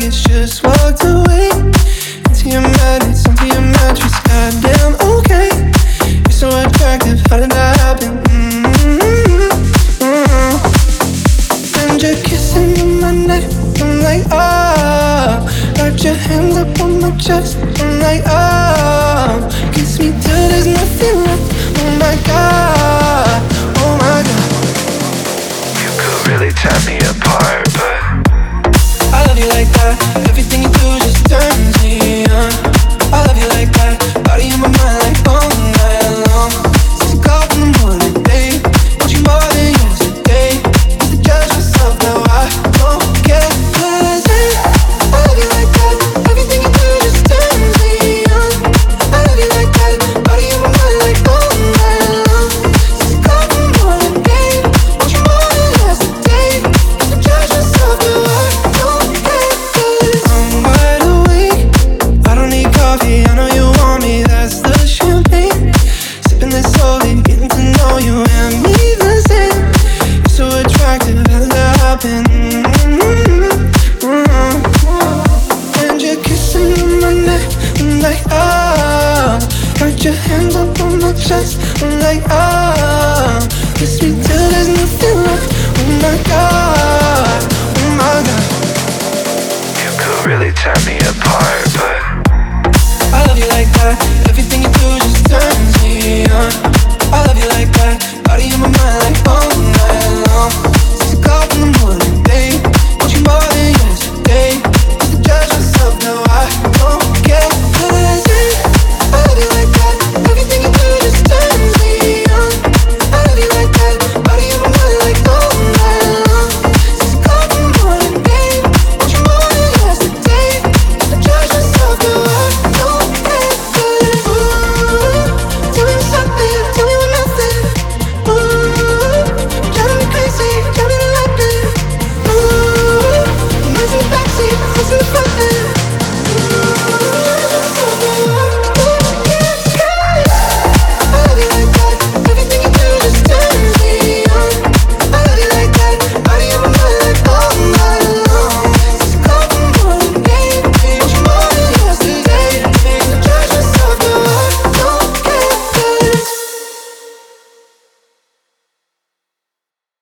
Guess just walked away. Into your madness, into your mattress. Goddamn, okay. You're so attractive. How did that happen? Mm-hmm. And you're kissing on my neck. I'm like, ah. Oh. Got your hands up on my chest. I'm like, ah. Oh. Kiss me till there's nothing left. Oh my god. Oh my god. You could really tear me apart, everything really tear me apart, but I love you like that. Everything you do just turns me on. I love you like that.